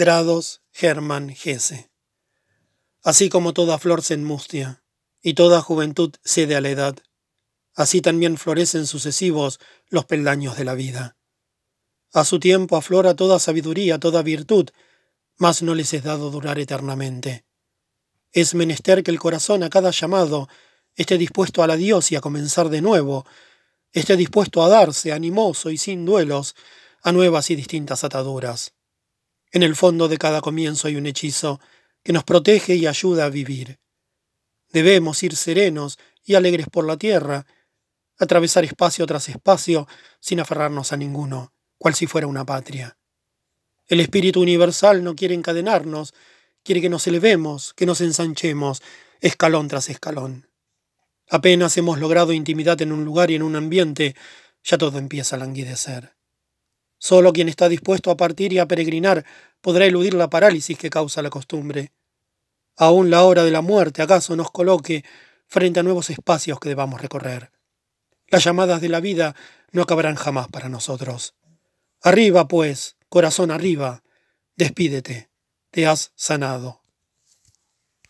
Grados Germán Gese. Así como toda flor se enmustia y toda juventud cede a la edad, así también florecen sucesivos los peldaños de la vida. A su tiempo aflora toda sabiduría, toda virtud, mas no les es dado durar eternamente. Es menester que el corazón a cada llamado esté dispuesto al adiós y a comenzar de nuevo, esté dispuesto a darse, animoso y sin duelos, a nuevas y distintas ataduras. En el fondo de cada comienzo hay un hechizo que nos protege y ayuda a vivir. Debemos ir serenos y alegres por la tierra, atravesar espacio tras espacio sin aferrarnos a ninguno, cual si fuera una patria. El espíritu universal no quiere encadenarnos, quiere que nos elevemos, que nos ensanchemos, escalón tras escalón. Apenas hemos logrado intimidad en un lugar y en un ambiente, ya todo empieza a languidecer. Solo quien está dispuesto a partir y a peregrinar podrá eludir la parálisis que causa la costumbre. Aún la hora de la muerte acaso nos coloque frente a nuevos espacios que debamos recorrer. Las llamadas de la vida no acabarán jamás para nosotros. Arriba, pues, corazón arriba, despídete, te has sanado.